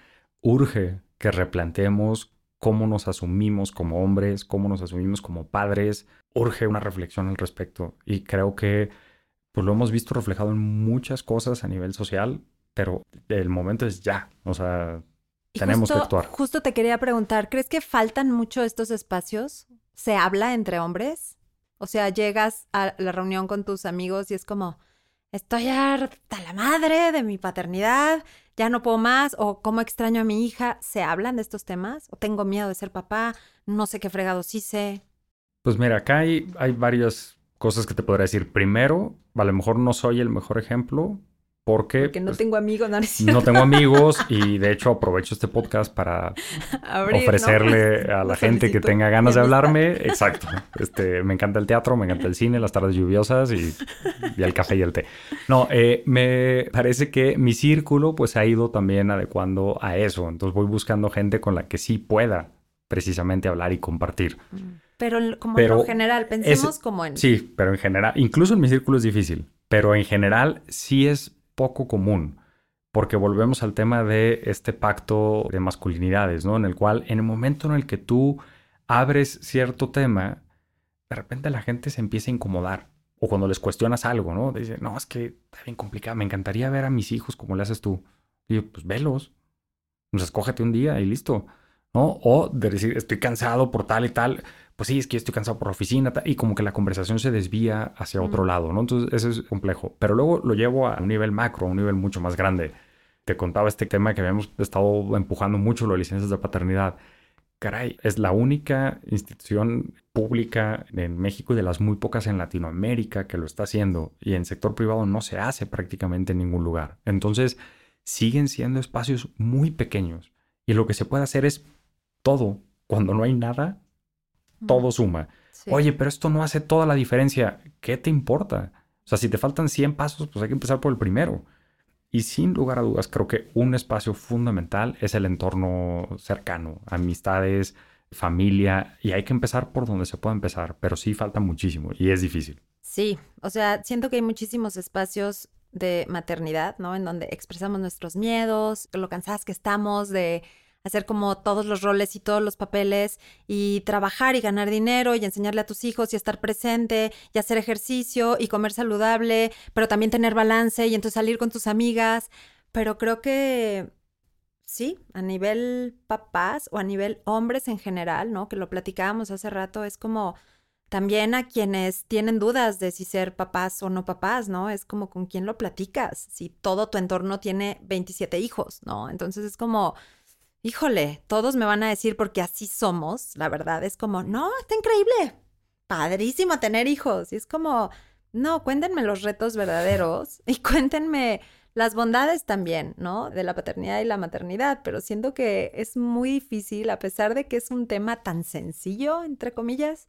urge que replanteemos cómo nos asumimos como hombres, cómo nos asumimos como padres. Urge una reflexión al respecto y creo que pues lo hemos visto reflejado en muchas cosas a nivel social, pero el momento es ya, o sea, tenemos que actuar. Justo te quería preguntar, ¿crees que faltan mucho estos espacios? ¿Se habla entre hombres? O sea, llegas a la reunión con tus amigos y es como, estoy harta la madre de mi paternidad, ya no puedo más, o cómo extraño a mi hija, ¿se hablan de estos temas? ¿O tengo miedo de ser papá? No sé qué fregados hice. Pues mira, acá hay, hay varias cosas que te podría decir. Primero, a lo mejor no soy el mejor ejemplo, porque, no pues, tengo amigos, no, no tengo amigos *laughs* y de hecho aprovecho este podcast para ofrecerle a la gente que tenga ganas de hablarme. Exacto. Este, me encanta el teatro, me encanta el cine, las tardes lluviosas y, el café y el té. No, eh, me parece que mi círculo pues ha ido también adecuando a eso. Entonces voy buscando gente con la que sí pueda precisamente hablar y compartir. Mm. Pero como en general, pensemos como en... Sí, pero en general, incluso en mi círculo es difícil, pero en general sí es poco común, porque volvemos al tema de este pacto de masculinidades, ¿no? En el cual, en el momento en el que tú abres cierto tema, de repente la gente se empieza a incomodar. O cuando les cuestionas algo, ¿no? Dice, no, es que está bien complicado, me encantaría ver a mis hijos como le haces tú. Y yo, pues velos. Pues escógete un día y listo. ¿No? O de decir, estoy cansado por tal y tal pues sí, es que estoy cansado por la oficina y como que la conversación se desvía hacia otro lado, ¿no? Entonces eso es complejo. Pero luego lo llevo a un nivel macro, a un nivel mucho más grande. Te contaba este tema que habíamos estado empujando mucho, las licencias de paternidad. Caray, es la única institución pública en México y de las muy pocas en Latinoamérica que lo está haciendo. Y en sector privado no se hace prácticamente en ningún lugar. Entonces, siguen siendo espacios muy pequeños. Y lo que se puede hacer es todo. Cuando no hay nada, todo suma. Oye, pero esto no hace toda la diferencia. ¿Qué te importa? O sea, si te faltan 100 pasos, pues hay que empezar por el primero. Y sin lugar a dudas, creo que un espacio fundamental es el entorno cercano, amistades, familia, y hay que empezar por donde se pueda empezar, pero sí falta muchísimo y es difícil. Sí, o sea, siento que hay muchísimos espacios de maternidad, ¿no? En donde expresamos nuestros miedos, lo cansadas que estamos de hacer como todos los roles y todos los papeles y trabajar y ganar dinero y enseñarle a tus hijos y estar presente y hacer ejercicio y comer saludable, pero también tener balance y entonces salir con tus amigas. Pero creo que sí, a nivel papás o a nivel hombres en general, ¿no? Que lo platicábamos hace rato, es como también a quienes tienen dudas de si ser papás o no papás, ¿no? Es como con quién lo platicas, si todo tu entorno tiene 27 hijos, ¿no? Entonces es como híjole, todos me van a decir porque así somos, la verdad es como, no, está increíble, padrísimo tener hijos. Y es como, No, cuéntenme los retos verdaderos y *laughs* cuéntenme las bondades también, ¿no? De la paternidad y la maternidad, pero siento que es muy difícil, a pesar de que es un tema tan sencillo, entre comillas,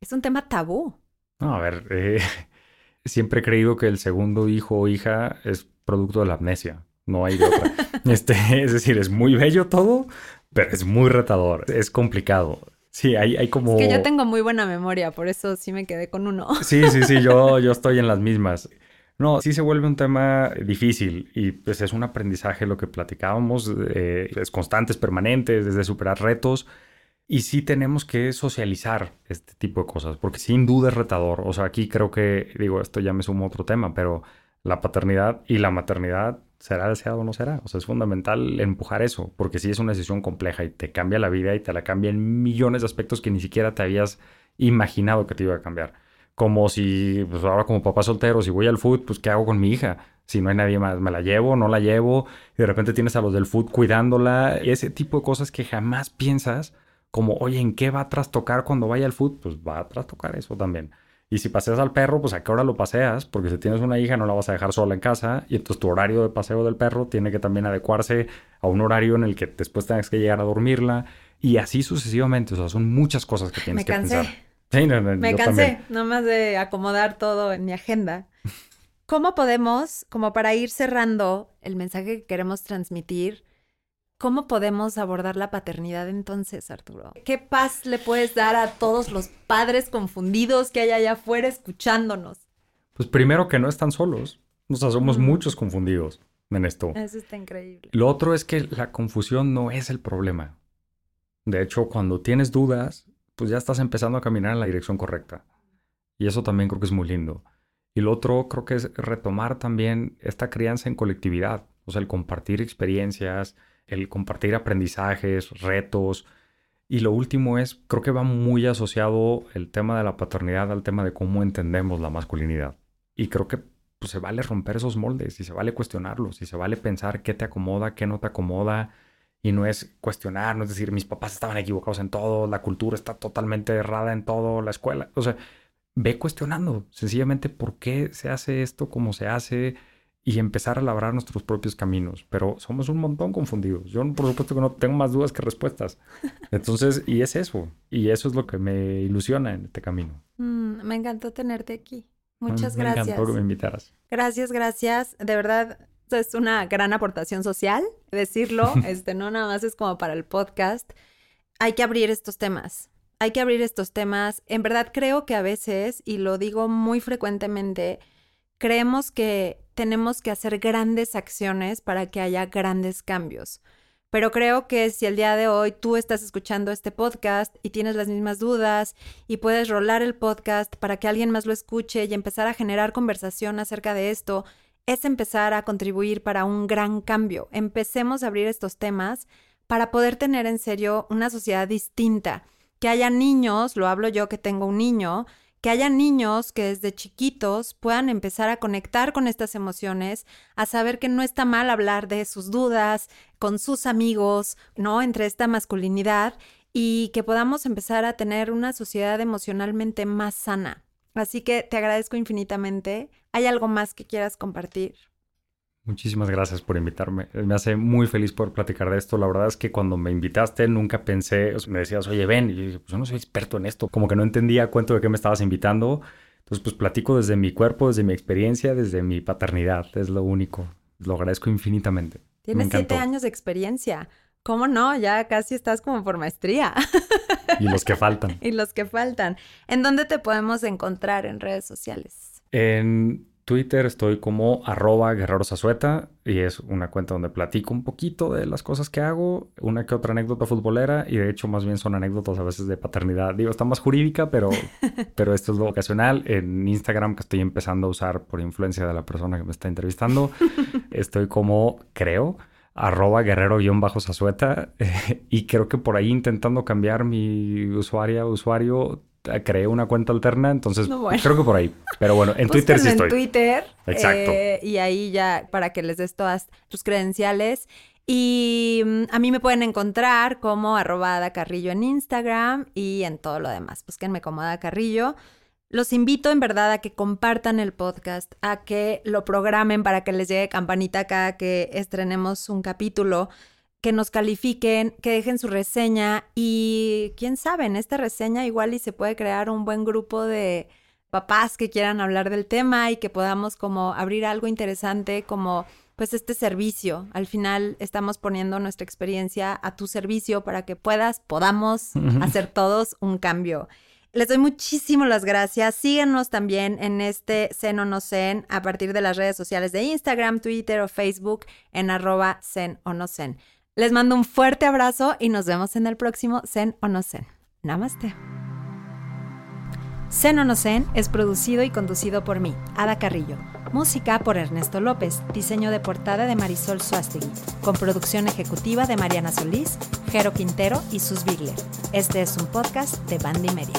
es un tema tabú. No, a ver, eh, *laughs* siempre he creído que el segundo hijo o hija es producto de la amnesia, no hay de otra. *laughs* este, *laughs* es decir, es muy bello todo, pero es muy retador, es complicado. Sí, hay, hay como... Es que yo tengo muy buena memoria, por eso sí me quedé con uno. *laughs* Sí, sí, sí, yo, *laughs* yo estoy en las mismas. No, sí se vuelve un tema difícil y pues es un aprendizaje lo que platicábamos, eh, es constante, es permanente, es de superar retos y sí tenemos que socializar este tipo de cosas, porque sin duda es retador. O sea, aquí creo que, digo, esto ya me sumo a otro tema, pero la paternidad y la maternidad será deseado o no será. O sea, es fundamental empujar eso, porque sí es una decisión compleja y te cambia la vida y te la cambia en millones de aspectos que ni siquiera te habías imaginado que te iba a cambiar como si, pues ahora como papá soltero, si voy al food, pues ¿qué hago con mi hija? Si no hay nadie más, ¿me la llevo? ¿No la llevo? Y de repente tienes a los del food cuidándola. Ese tipo de cosas que jamás piensas como, oye, ¿en qué va a trastocar cuando vaya al food? Pues va a trastocar eso también. Y si paseas al perro, pues a qué hora lo paseas, porque si tienes una hija no la vas a dejar sola en casa y entonces tu horario de paseo del perro tiene que también adecuarse a un horario en el que después tengas que llegar a dormirla y así sucesivamente. O sea, son muchas cosas que tienes que pensar. *laughs* Me cansé nomás de acomodar todo en mi agenda. ¿Cómo podemos, como para ir cerrando el mensaje que queremos transmitir, cómo podemos abordar la paternidad entonces, Arturo? ¿Qué paz le puedes dar a todos los padres confundidos que hay allá afuera escuchándonos? Pues primero que no están solos. O sea, somos muchos confundidos en esto. Eso está increíble. Lo otro es que la confusión no es el problema. De hecho, cuando tienes dudas, pues ya estás empezando a caminar en la dirección correcta. Y eso también creo que es muy lindo. Y lo otro creo que es retomar también esta crianza en colectividad, o sea, el compartir experiencias, el compartir aprendizajes, retos. Y lo último es, creo que va muy asociado el tema de la paternidad al tema de cómo entendemos la masculinidad. Y creo que pues, se vale romper esos moldes y se vale cuestionarlos y se vale pensar qué te acomoda, qué no te acomoda, y no es cuestionar, no es decir, mis papás estaban equivocados en todo, la cultura está totalmente errada en todo, la escuela. O sea, ve cuestionando sencillamente por qué se hace esto como se hace y empezar a labrar nuestros propios caminos. Pero somos un montón confundidos. Yo, por supuesto, que no tengo más dudas que respuestas. *laughs* Entonces, y es eso. Y eso es lo que me ilusiona en este camino. Mm, me encantó tenerte aquí. Muchas gracias. Me encantó que me invitaras. Gracias, gracias. De verdad, es una gran aportación social, decirlo, *laughs* este, no nada más es como para el podcast. Hay que abrir estos temas, hay que abrir estos temas. En verdad creo que a veces, y lo digo muy frecuentemente, creemos que tenemos que hacer grandes acciones para que haya grandes cambios. Pero creo que si el día de hoy tú estás escuchando este podcast y tienes las mismas dudas y puedes rolar el podcast para que alguien más lo escuche y empezar a generar conversación acerca de esto, es empezar a contribuir para un gran cambio. Empecemos a abrir estos temas para poder tener en serio una sociedad distinta. Que haya niños, lo hablo yo que tengo un niño, que haya niños que desde chiquitos puedan empezar a conectar con estas emociones, a saber que no está mal hablar de sus dudas con sus amigos, ¿no? Entre esta masculinidad y que podamos empezar a tener una sociedad emocionalmente más sana. Así que te agradezco infinitamente. ¿Hay algo más que quieras compartir? Muchísimas gracias por invitarme. Me hace muy feliz por platicar de esto. La verdad es que cuando me invitaste nunca pensé, me decías, oye, ven, y yo dije, pues yo no soy experto en esto. Como que no entendía cuánto de qué me estabas invitando. Entonces, pues platico desde mi cuerpo, desde mi experiencia, desde mi paternidad. Es lo único. Lo agradezco infinitamente. Tienes siete años de experiencia. ¿Cómo no? Ya casi estás como por maestría. Y los que faltan. *laughs* y los que faltan. ¿En dónde te podemos encontrar en redes sociales? En Twitter estoy como arroba guerrerosazueta y es una cuenta donde platico un poquito de las cosas que hago, una que otra anécdota futbolera y de hecho más bien son anécdotas a veces de paternidad. Digo, está más jurídica, pero, *laughs* pero esto es lo ocasional. En Instagram que estoy empezando a usar por influencia de la persona que me está entrevistando, *laughs* estoy como creo arroba guerrero-sazueta *laughs* y creo que por ahí intentando cambiar mi usuaria, usuario, creé una cuenta alterna, entonces creo que por ahí. Pero bueno, en *laughs* Twitter sí estoy. En Twitter. Exacto. Eh, y ahí ya para que les des todas tus credenciales. Y mm, a mí me pueden encontrar como arroba Carrillo en Instagram y en todo lo demás. Búsquenme como Ada Carrillo. Los invito en verdad a que compartan el podcast, a que lo programen para que les llegue campanita cada que estrenemos un capítulo, que nos califiquen, que dejen su reseña y quién sabe, en esta reseña igual y se puede crear un buen grupo de papás que quieran hablar del tema y que podamos como abrir algo interesante como pues este servicio. Al final estamos poniendo nuestra experiencia a tu servicio para que puedas, podamos hacer todos un cambio. Les doy muchísimas las gracias. Síguenos también en este Zen o no Zen a partir de las redes sociales de Instagram, Twitter o Facebook en arroba Zen o no Zen. Les mando un fuerte abrazo y nos vemos en el próximo Zen o no Zen. Namaste. Zen o no Zen es producido y conducido por mí, Ada Carrillo. Música por Ernesto López, diseño de portada de Marisol Suastegui, con producción ejecutiva de Mariana Solís, Jero Quintero y Sus Bigler. Este es un podcast de Bandy Media.